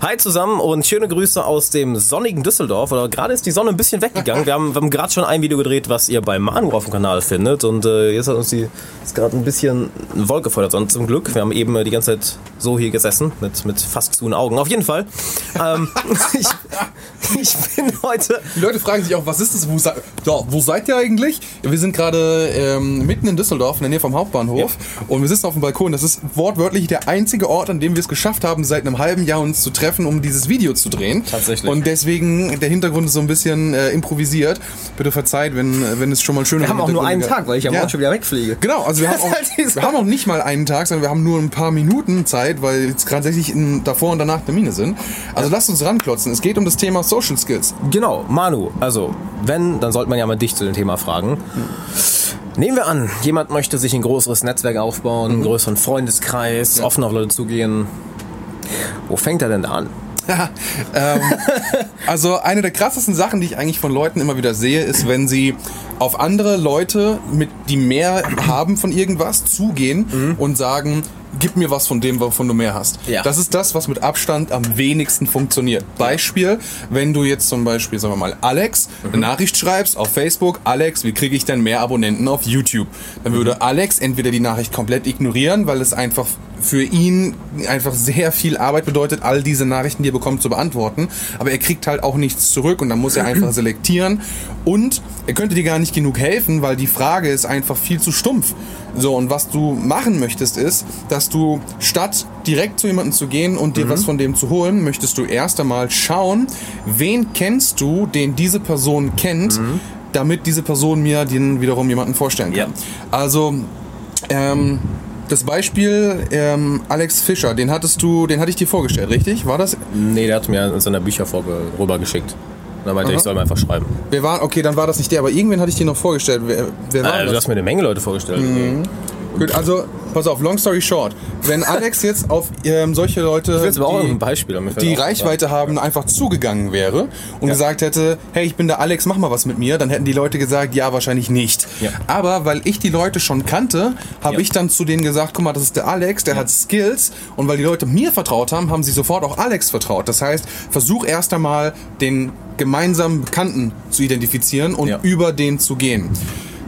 Hi zusammen und schöne Grüße aus dem sonnigen Düsseldorf. Oder gerade ist die Sonne ein bisschen weggegangen. Wir haben, wir haben gerade schon ein Video gedreht, was ihr bei Manu auf dem Kanal findet. Und äh, jetzt hat uns die ist gerade ein bisschen Wolke vor der Sonne zum Glück. Wir haben eben äh, die ganze Zeit so hier gesessen mit, mit fast zu Augen. Auf jeden Fall. Ähm, ich, ich bin heute. Die Leute fragen sich auch, was ist das? Wo, se ja, wo seid ihr eigentlich? Wir sind gerade ähm, mitten in Düsseldorf, in der Nähe vom Hauptbahnhof. Ja. Und wir sitzen auf dem Balkon. Das ist wortwörtlich der einzige Ort, an dem wir es geschafft haben, seit einem halben Jahr uns zu treffen, um dieses Video zu drehen. Tatsächlich. Und deswegen, der Hintergrund ist so ein bisschen äh, improvisiert. Bitte verzeiht, wenn, wenn es schon mal schön ist. Wir haben auch nur einen Tag, weil ich am ja. Morgen schon wieder wegfliege. Genau, also wir haben, auch, halt wir haben auch nicht mal einen Tag, sondern wir haben nur ein paar Minuten Zeit, weil jetzt tatsächlich in, davor und danach Termine sind. Also ja. lasst uns ranklotzen. Es geht um das Thema Social Skills. Genau, Manu, also wenn, dann sollte man ja mal dich zu dem Thema fragen. Hm. Nehmen wir an, jemand möchte sich ein größeres Netzwerk aufbauen, einen mhm. größeren Freundeskreis, ja. offen auf Leute zugehen. Wo fängt er denn da an? ähm, also eine der krassesten Sachen, die ich eigentlich von Leuten immer wieder sehe, ist, wenn sie auf andere Leute, mit, die mehr haben von irgendwas, zugehen mhm. und sagen, gib mir was von dem, wovon du mehr hast. Ja. Das ist das, was mit Abstand am wenigsten funktioniert. Beispiel, wenn du jetzt zum Beispiel, sagen wir mal, Alex mhm. eine Nachricht schreibst auf Facebook, Alex, wie kriege ich denn mehr Abonnenten auf YouTube? Dann würde. Alex entweder die Nachricht komplett ignorieren, weil es einfach für ihn einfach sehr viel Arbeit bedeutet, all diese Nachrichten, die er bekommt, zu beantworten. Aber er kriegt halt auch nichts zurück und dann muss er einfach selektieren. Und er könnte dir gar nicht genug helfen, weil die Frage ist einfach viel zu stumpf. So, und was du machen möchtest, ist, dass du statt direkt zu jemandem zu gehen und dir mhm. was von dem zu holen, möchtest du erst einmal schauen, wen kennst du, den diese Person kennt, mhm. damit diese Person mir den wiederum jemanden vorstellen kann. Ja. Also, ähm, das Beispiel ähm, Alex Fischer, den hattest du, den hatte ich dir vorgestellt, richtig? War das? Nee, der hat mir in seiner Bücher rübergeschickt. Da meinte ich, soll mir einfach schreiben. Wir waren, okay, dann war das nicht der, aber irgendwen hatte ich dir noch vorgestellt. Wer, wer war äh, das? Du hast mir eine Menge Leute vorgestellt. Mhm. Gut, also pass auf, long story short. Wenn Alex jetzt auf ähm, solche Leute, die, Beispiel, die Reichweite haben, einfach zugegangen wäre und ja. gesagt hätte, hey, ich bin der Alex, mach mal was mit mir, dann hätten die Leute gesagt, ja, wahrscheinlich nicht. Ja. Aber weil ich die Leute schon kannte, habe ja. ich dann zu denen gesagt, guck mal, das ist der Alex, der hat Skills und weil die Leute mir vertraut haben, haben sie sofort auch Alex vertraut. Das heißt, versuch erst einmal den gemeinsamen Bekannten zu identifizieren und über den zu gehen.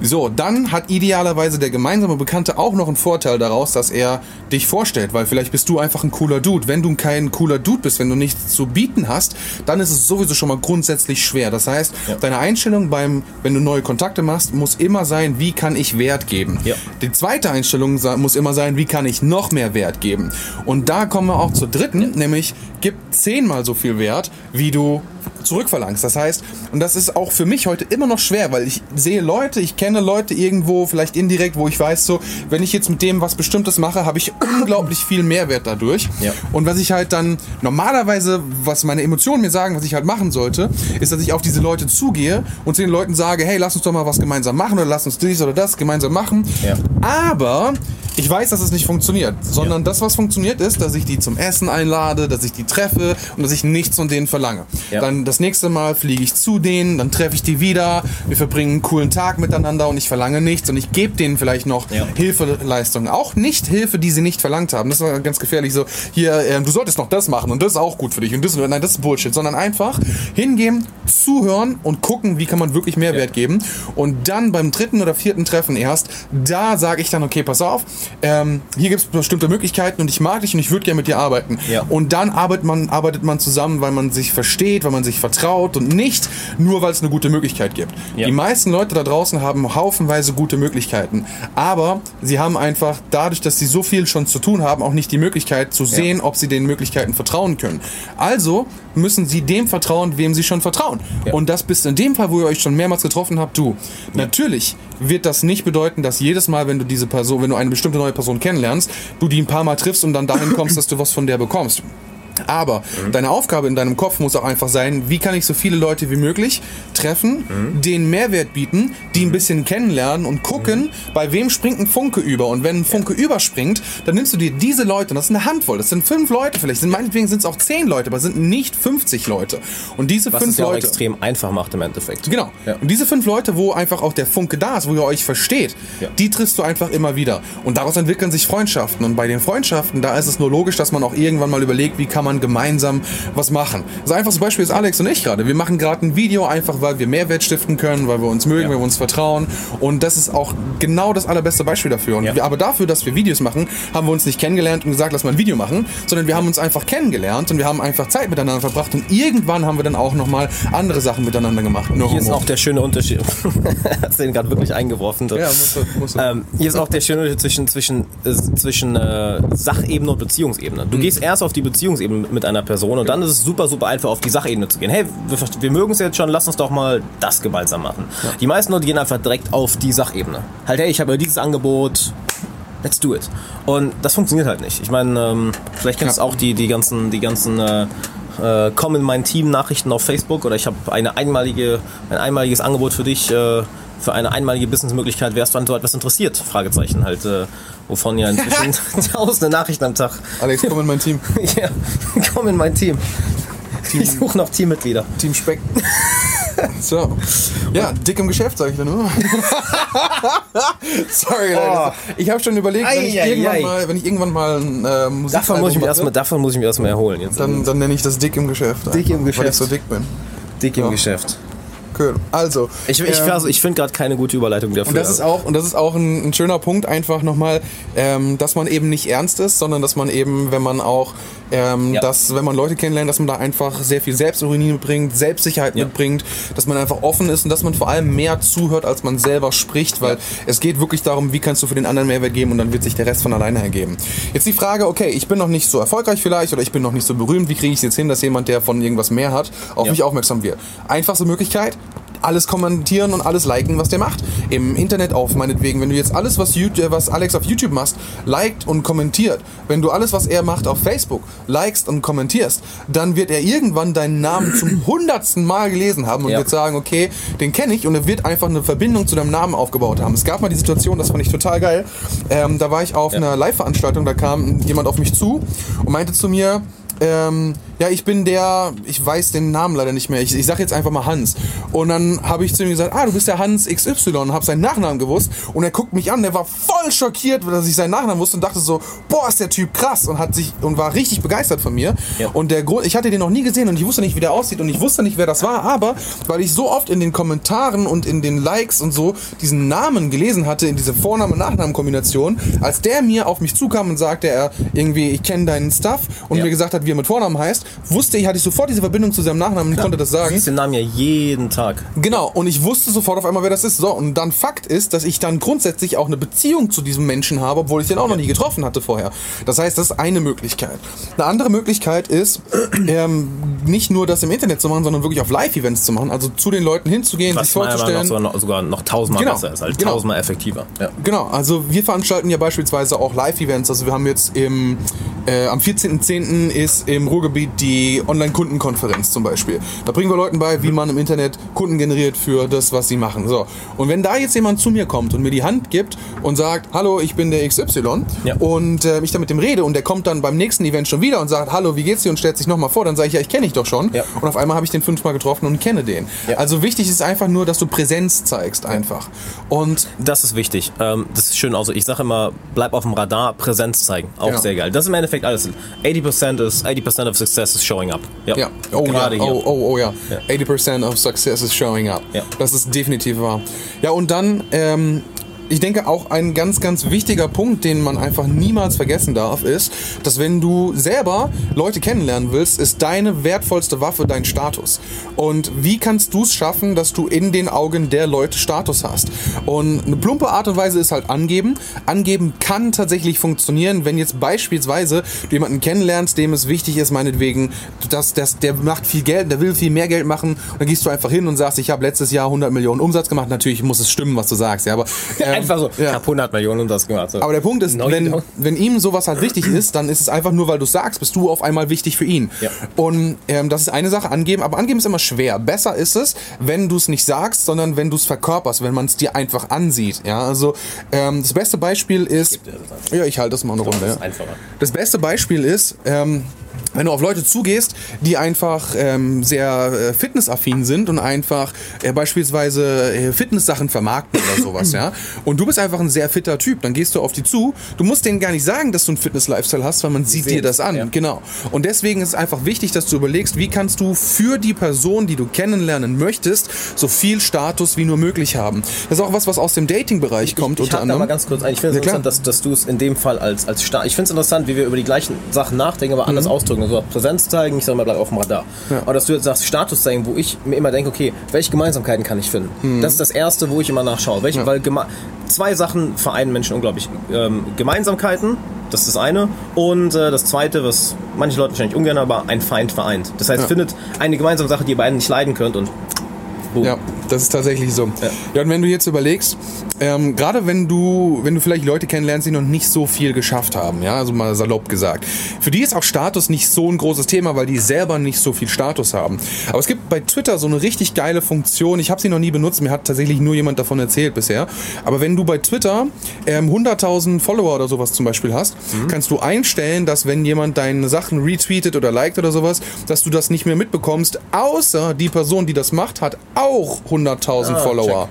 So, dann hat idealerweise der gemeinsame Bekannte auch noch einen Vorteil daraus, dass er dich vorstellt, weil vielleicht bist du einfach ein cooler Dude. Wenn du kein cooler Dude bist, wenn du nichts zu bieten hast, dann ist es sowieso schon mal grundsätzlich schwer. Das heißt, ja. deine Einstellung beim, wenn du neue Kontakte machst, muss immer sein, wie kann ich Wert geben. Ja. Die zweite Einstellung muss immer sein, wie kann ich noch mehr Wert geben. Und da kommen wir auch zur dritten, nämlich gib zehnmal so viel Wert, wie du zurückverlangst. Das heißt, und das ist auch für mich heute immer noch schwer, weil ich sehe Leute, ich kenne Leute irgendwo, vielleicht indirekt, wo ich weiß, so, wenn ich jetzt mit dem was Bestimmtes mache, habe ich unglaublich viel Mehrwert dadurch. Ja. Und was ich halt dann normalerweise, was meine Emotionen mir sagen, was ich halt machen sollte, ist, dass ich auf diese Leute zugehe und zu den Leuten sage, hey, lass uns doch mal was gemeinsam machen oder lass uns dies oder das gemeinsam machen. Ja. Aber ich weiß, dass es nicht funktioniert, sondern ja. das, was funktioniert, ist, dass ich die zum Essen einlade, dass ich die treffe und dass ich nichts von denen verlange. Ja. Dann das nächste Mal fliege ich zu denen, dann treffe ich die wieder, wir verbringen einen coolen Tag miteinander und ich verlange nichts und ich gebe denen vielleicht noch ja. Hilfeleistungen. Auch nicht Hilfe, die sie nicht verlangt haben. Das war ganz gefährlich. So, hier, äh, du solltest noch das machen und das ist auch gut für dich und das, nein, das ist Bullshit, sondern einfach hingehen, zuhören und gucken, wie kann man wirklich Mehrwert geben. Und dann beim dritten oder vierten Treffen erst, da sage ich dann, okay, pass auf, ähm, hier gibt es bestimmte Möglichkeiten und ich mag dich und ich würde gerne mit dir arbeiten. Ja. Und dann arbeitet man, arbeitet man zusammen, weil man sich versteht, weil man sich vertraut und nicht nur, weil es eine gute Möglichkeit gibt. Ja. Die meisten Leute da draußen haben haufenweise gute Möglichkeiten, aber sie haben einfach dadurch, dass sie so viel schon zu tun haben, auch nicht die Möglichkeit zu sehen, ja. ob sie den Möglichkeiten vertrauen können. Also müssen sie dem vertrauen, wem sie schon vertrauen. Und das bist in dem Fall, wo ihr euch schon mehrmals getroffen habt, du. Natürlich wird das nicht bedeuten, dass jedes Mal, wenn du diese Person, wenn du eine bestimmte neue Person kennenlernst, du die ein paar Mal triffst und dann dahin kommst, dass du was von der bekommst. Aber mhm. deine Aufgabe in deinem Kopf muss auch einfach sein, wie kann ich so viele Leute wie möglich treffen, mhm. denen Mehrwert bieten, die ein mhm. bisschen kennenlernen und gucken, mhm. bei wem springt ein Funke über. Und wenn ein Funke ja. überspringt, dann nimmst du dir diese Leute, und das ist eine Handvoll, das sind fünf Leute vielleicht, sind, meinetwegen sind es auch zehn Leute, aber es sind nicht 50 Leute. Und diese Was fünf es ja Leute. Extrem einfach macht im Endeffekt. Genau. Ja. Und diese fünf Leute, wo einfach auch der Funke da ist, wo ihr euch versteht, ja. die triffst du einfach immer wieder. Und daraus entwickeln sich Freundschaften. Und bei den Freundschaften, da ist es nur logisch, dass man auch irgendwann mal überlegt, wie kann man man gemeinsam was machen. Das einfachste Beispiel ist Alex und ich gerade. Wir machen gerade ein Video einfach, weil wir Mehrwert stiften können, weil wir uns mögen, ja. weil wir uns vertrauen. Und das ist auch genau das allerbeste Beispiel dafür. Und ja. wir, aber dafür, dass wir Videos machen, haben wir uns nicht kennengelernt und gesagt, lass mal ein Video machen, sondern wir haben uns einfach kennengelernt und wir haben einfach Zeit miteinander verbracht und irgendwann haben wir dann auch nochmal andere Sachen miteinander gemacht. No Hier homo. ist auch der schöne Unterschied. Hast du den gerade wirklich eingeworfen? Ja, muss, muss. Ähm, hier ist auch der schöne Unterschied zwischen, zwischen, äh, zwischen äh, Sachebene und Beziehungsebene. Du mhm. gehst erst auf die Beziehungsebene mit einer Person und dann ist es super, super einfach auf die Sachebene zu gehen. Hey, wir, wir mögen es jetzt schon, lass uns doch mal das gemeinsam machen. Ja. Die meisten Leute gehen einfach direkt auf die Sachebene. Halt, hey, ich habe dieses Angebot, let's do it. Und das funktioniert halt nicht. Ich meine, ähm, vielleicht kennst du ja. auch die, die ganzen, die ganzen äh, äh, komm in mein Team Nachrichten auf Facebook oder ich habe eine einmalige, ein einmaliges Angebot für dich. Äh, für eine einmalige Businessmöglichkeit wärst du an so etwas interessiert? Fragezeichen halt, äh, wovon ja inzwischen tausende Nachrichten am Tag. Alex, komm in mein Team. ja, komm in mein Team. Team ich suche noch Teammitglieder. Team Speck. So. Ja, dick im Geschäft, sag ich dann nur. Sorry, Leute. Oh. Ich habe schon überlegt, wenn ich, irgendwann mal, wenn ich irgendwann mal ein äh, Musik davon muss, ich mich erstmal, davon muss ich mich erstmal erholen. Jetzt dann, dann nenne ich das dick im Geschäft. Dick im Geschäft. Weil ich so dick bin. Dick im ja. Geschäft. Cool. Also. Ich, ich, ähm, ich finde gerade keine gute Überleitung dafür. Und das ist auch, und das ist auch ein, ein schöner Punkt, einfach nochmal, ähm, dass man eben nicht ernst ist, sondern dass man eben, wenn man auch, ähm, ja. dass, wenn man Leute kennenlernt, dass man da einfach sehr viel Selbstironie mitbringt, Selbstsicherheit ja. mitbringt, dass man einfach offen ist und dass man vor allem mehr zuhört, als man selber spricht, weil ja. es geht wirklich darum, wie kannst du für den anderen Mehrwert geben und dann wird sich der Rest von alleine ergeben. Jetzt die Frage, okay, ich bin noch nicht so erfolgreich vielleicht oder ich bin noch nicht so berühmt, wie kriege ich es jetzt hin, dass jemand, der von irgendwas mehr hat, auf mich aufmerksam wird? Einfachste Möglichkeit, alles kommentieren und alles liken, was der macht. Im Internet auf, meinetwegen. Wenn du jetzt alles, was, YouTube, was Alex auf YouTube machst, liked und kommentiert, wenn du alles, was er macht auf Facebook, likest und kommentierst, dann wird er irgendwann deinen Namen zum hundertsten Mal gelesen haben und ja. wird sagen, okay, den kenne ich und er wird einfach eine Verbindung zu deinem Namen aufgebaut haben. Es gab mal die Situation, das fand ich total geil. Ähm, da war ich auf ja. einer Live-Veranstaltung, da kam jemand auf mich zu und meinte zu mir, ähm, ja, ich bin der, ich weiß den Namen leider nicht mehr, ich, ich sag jetzt einfach mal Hans. Und dann habe ich zu ihm gesagt, ah, du bist der Hans XY und habe seinen Nachnamen gewusst. Und er guckt mich an, der war voll schockiert, dass ich seinen Nachnamen wusste und dachte so, boah, ist der Typ krass und hat sich und war richtig begeistert von mir. Ja. Und der Grund, ich hatte den noch nie gesehen und ich wusste nicht, wie der aussieht und ich wusste nicht, wer das war, aber weil ich so oft in den Kommentaren und in den Likes und so diesen Namen gelesen hatte, in diese Vorname-Nachnamen-Kombination, als der mir auf mich zukam und sagte, er irgendwie, ich kenne deinen Stuff und ja. mir gesagt hat, wie er mit Vornamen heißt, wusste ich, hatte ich sofort diese Verbindung zu seinem Nachnamen und konnte das sagen. Du siehst den Namen ja jeden Tag. Genau, und ich wusste sofort auf einmal, wer das ist. So, und dann Fakt ist, dass ich dann grundsätzlich auch eine Beziehung zu diesem Menschen habe, obwohl ich den auch noch nie getroffen hatte vorher. Das heißt, das ist eine Möglichkeit. Eine andere Möglichkeit ist, ähm, nicht nur das im Internet zu machen, sondern wirklich auf Live-Events zu machen. Also zu den Leuten hinzugehen, Was sich vorzustellen. Sogar noch, sogar noch tausendmal genau. besser ist, halt genau. tausendmal effektiver. Ja. Genau, also wir veranstalten ja beispielsweise auch Live-Events. Also wir haben jetzt im, äh, am 14.10. ist im Ruhrgebiet die Online-Kundenkonferenz zum Beispiel. Da bringen wir Leuten bei, wie man im Internet Kunden generiert für das, was sie machen. So. Und wenn da jetzt jemand zu mir kommt und mir die Hand gibt und sagt, hallo, ich bin der XY ja. und äh, ich dann mit dem rede und der kommt dann beim nächsten Event schon wieder und sagt, hallo, wie geht's dir und stellt sich nochmal vor, dann sage ich, ja, ich kenne dich doch schon. Ja. Und auf einmal habe ich den fünfmal getroffen und kenne den. Ja. Also wichtig ist einfach nur, dass du Präsenz zeigst einfach. Und das ist wichtig. Ähm, das ist schön. Also ich sage immer, bleib auf dem Radar, Präsenz zeigen. Auch genau. sehr geil. Das ist im Endeffekt alles. 80% is 80% of success is showing up. Ja. ja. Oh, Gerade ja. Oh, oh, oh ja. ja. 80% of success is showing up. Ja. Das ist definitiv wahr. Ja, und dann ähm, ich denke auch ein ganz, ganz wichtiger Punkt, den man einfach niemals vergessen darf, ist, dass wenn du selber Leute kennenlernen willst, ist deine wertvollste Waffe dein Status. Und wie kannst du es schaffen, dass du in den Augen der Leute Status hast? Und eine plumpe Art und Weise ist halt angeben. Angeben kann tatsächlich funktionieren, wenn jetzt beispielsweise du jemanden kennenlernst, dem es wichtig ist, meinetwegen, dass, dass der macht viel Geld, der will viel mehr Geld machen, und dann gehst du einfach hin und sagst, ich habe letztes Jahr 100 Millionen Umsatz gemacht. Natürlich muss es stimmen, was du sagst, ja, aber ähm, einfach so, ja. ich habe 100 Millionen und das gemacht. So. Aber der Punkt ist, wenn, wenn ihm sowas halt wichtig ist, dann ist es einfach nur, weil du sagst, bist du auf einmal wichtig für ihn. Ja. Und ähm, das ist eine Sache, angeben, aber angeben ist immer schwer. Besser ist es, wenn du es nicht sagst, sondern wenn du es verkörperst, wenn man es dir einfach ansieht. Ja, also ähm, das beste Beispiel ist, ja, ich halte das mal eine Runde. Das, ja. das beste Beispiel ist, ähm, wenn du auf Leute zugehst, die einfach ähm, sehr äh, fitnessaffin sind und einfach äh, beispielsweise äh, Fitnesssachen vermarkten oder sowas, ja, und du bist einfach ein sehr fitter Typ, dann gehst du auf die zu. Du musst denen gar nicht sagen, dass du einen Fitness-Lifestyle hast, weil man sieht dir das an. ja. Genau. Und deswegen ist es einfach wichtig, dass du überlegst, wie kannst du für die Person, die du kennenlernen möchtest, so viel Status wie nur möglich haben. Das ist auch was, was aus dem Dating-Bereich kommt ich, ich unter hake da anderem. mal ganz kurz ein. Ich finde es Ja, interessant, dass, dass du es in dem Fall als, als Star. Ich finde es interessant, wie wir über die gleichen Sachen nachdenken, aber anders ausdrücken. Also Präsenz zeigen, ich sag mal, bleib auf dem Radar. Ja. Aber dass du jetzt sagst, Status zeigen, wo ich mir immer denke, okay, welche Gemeinsamkeiten kann ich finden? Mhm. Das ist das Erste, wo ich immer nachschaue. Welche, Weil geme- zwei Sachen vereinen Menschen unglaublich. Ähm, Gemeinsamkeiten, das ist das eine. Und äh, das zweite, was manche Leute wahrscheinlich ungern, aber ein Feind vereint. Das heißt, Ja. findet eine gemeinsame Sache, die ihr beiden nicht leiden könnt und boom. Ja, das ist tatsächlich so. Ja, Ja. und wenn du jetzt überlegst, ähm, gerade wenn du, wenn du vielleicht Leute kennenlernst, die noch nicht so viel geschafft haben, ja, also mal salopp gesagt, für die ist auch Status nicht so ein großes Thema, weil die selber nicht so viel Status haben. Aber es gibt bei Twitter so eine richtig geile Funktion. Ich habe sie noch nie benutzt, mir hat tatsächlich nur jemand davon erzählt bisher. Aber wenn du bei Twitter ähm, 100.000 Follower oder sowas zum Beispiel hast, kannst du einstellen, dass wenn jemand deine Sachen retweetet oder liked oder sowas, dass du das nicht mehr mitbekommst, außer die Person, die das macht, hat auch 100.000 Ah, Follower.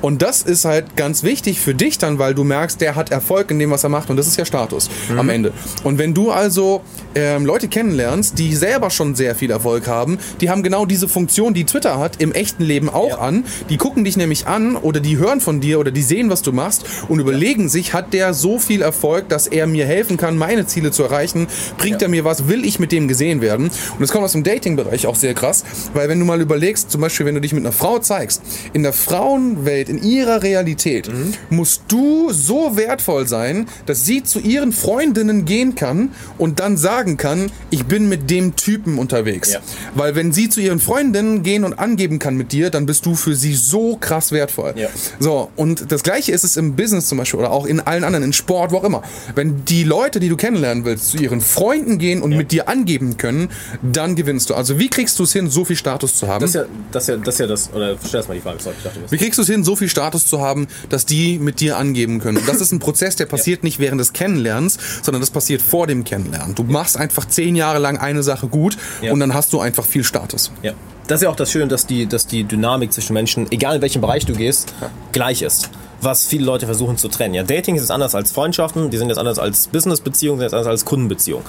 Und das ist halt ganz wichtig für dich dann, weil du merkst, der hat Erfolg in dem, was er macht und das ist ja Status am Ende. Und wenn du also ähm, Leute kennenlernst, die selber schon sehr viel Erfolg haben, die haben genau diese Funktion, die Twitter hat, im echten Leben auch Ja. an. Die gucken dich nämlich an oder die hören von dir oder die sehen, was du machst und überlegen sich, hat der so viel Erfolg, dass er mir helfen kann, meine Ziele zu erreichen? Bringt Ja. er mir was? Will ich mit dem gesehen werden? Und das kommt aus dem Dating-Bereich auch sehr krass, weil wenn du mal überlegst, zum Beispiel, wenn du dich mit einer Frau zeigst, in der Frauenwelt, in ihrer Realität, Mhm. musst du so wertvoll sein, dass sie zu ihren Freundinnen gehen kann und dann sagen kann, ich bin mit dem Typen unterwegs. Ja. Weil wenn sie zu ihren Freundinnen gehen und angeben kann mit dir, dann bist du für sie so krass wertvoll. Ja. So, und das gleiche ist es im Business zum Beispiel oder auch in allen anderen, in Sport, wo auch immer. Wenn die Leute, die du kennenlernen willst, zu ihren Freunden gehen und mit dir angeben können, dann gewinnst du. Also wie kriegst du es hin, so viel Status zu haben? Das ist ja das, ist ja, das, ist ja das oder stell erst mal die Frage, sorry, ich dachte, Wie kriegst du es hin, so viel Status zu haben, dass die mit dir angeben können? Und das ist ein Prozess, der passiert nicht während des Kennenlernens, sondern das passiert vor dem Kennenlernen. Du machst einfach zehn Jahre lang eine Sache gut Ja. und dann hast du einfach viel Status. Ja. Das ist ja auch das Schöne, dass die, dass die Dynamik zwischen Menschen, egal in welchem Bereich du gehst, gleich ist. Was viele Leute versuchen zu trennen. Ja, Dating ist anders als Freundschaften, die sind jetzt anders als Businessbeziehungen, sind jetzt anders als Kundenbeziehungen.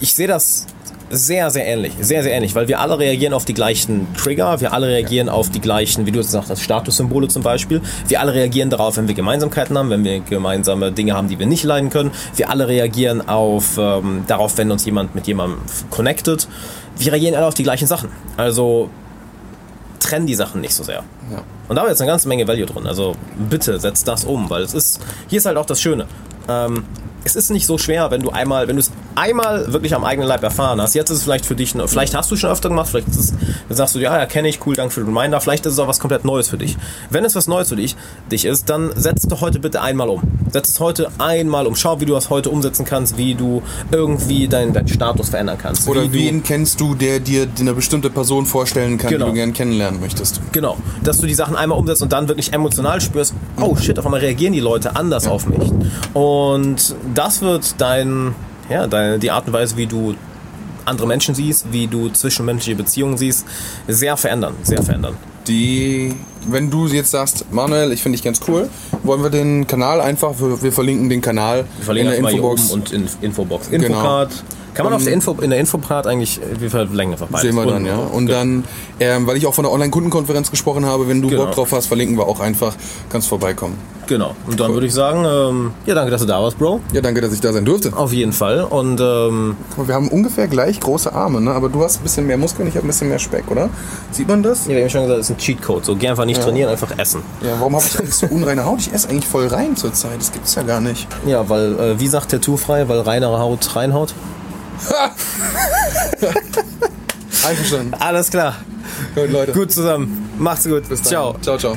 Ich sehe das sehr, sehr ähnlich. Sehr, sehr ähnlich, weil wir alle reagieren auf die gleichen Trigger, wir alle reagieren auf die gleichen, wie du jetzt gesagt hast, Statussymbole zum Beispiel. Wir alle reagieren darauf, wenn wir Gemeinsamkeiten haben, wenn wir gemeinsame Dinge haben, die wir nicht leiden können. Wir alle reagieren auf, ähm, darauf, wenn uns jemand mit jemandem connected. Wir reagieren alle auf die gleichen Sachen. Also trennen die Sachen nicht so sehr. Ja. Und da ist jetzt eine ganze Menge Value drin. Also bitte setzt das um, weil es ist, hier ist halt auch das Schöne. Ähm, es ist nicht so schwer, wenn du einmal, wenn du es einmal wirklich am eigenen Leib erfahren hast. Jetzt ist es vielleicht für dich, vielleicht hast du es schon öfter gemacht, vielleicht es, sagst du, ja, ja, kenne ich, cool, danke für den Reminder. Vielleicht ist es auch was komplett Neues für dich. Wenn es was Neues für dich, dich ist, dann setz es doch heute bitte einmal um. Setz es heute einmal um. Schau, wie du das heute umsetzen kannst, wie du irgendwie deinen deinen Status verändern kannst. Oder wie du, wen kennst du, der dir eine bestimmte Person vorstellen kann, Genau. die du gern kennenlernen möchtest? Genau, dass du die Sachen einmal umsetzt und dann wirklich emotional spürst, oh shit, auf einmal reagieren die Leute anders auf mich. Und das wird dein, ja, deine, die Art und Weise, wie du andere Menschen siehst, wie du zwischenmenschliche Beziehungen siehst, sehr verändern, sehr verändern. Die, wenn du jetzt sagst, Manuel, ich finde dich ganz cool, wollen wir den Kanal einfach, wir, wir verlinken den Kanal Wir verlinken in der Infobox. und in Infobox. Genau. Kann man Und- auf der Info, in der Infopart eigentlich, wir verlängern einfach beides. Sehen wir dann, ja. Und dann, ähm, weil ich auch von der Online-Kundenkonferenz gesprochen habe, wenn du Genau. Bock drauf hast, verlinken wir auch einfach, kannst vorbeikommen. Genau. Und dann würde ich sagen, ähm, ja, danke, dass du da warst, Bro. Ja, danke, dass ich da sein durfte. Auf jeden Fall. Und ähm, Wir haben ungefähr gleich große Arme, ne? aber du hast ein bisschen mehr Muskeln, ich habe ein bisschen mehr Speck, oder? Sieht man das? ja, wir haben schon gesagt, das ist ein Cheatcode. So, geh einfach nicht trainieren, einfach essen. Ja, warum habe ich eigentlich so unreine Haut? Ich esse eigentlich voll rein zurzeit, das gibt's ja gar nicht. Ja, weil, äh, wie sagt Tattoo frei, weil reinere Haut reinhaut? Einverstanden. Alles klar. Gut, Leute. Gut zusammen. Macht's gut. Bis dann. Ciao. Ciao, ciao.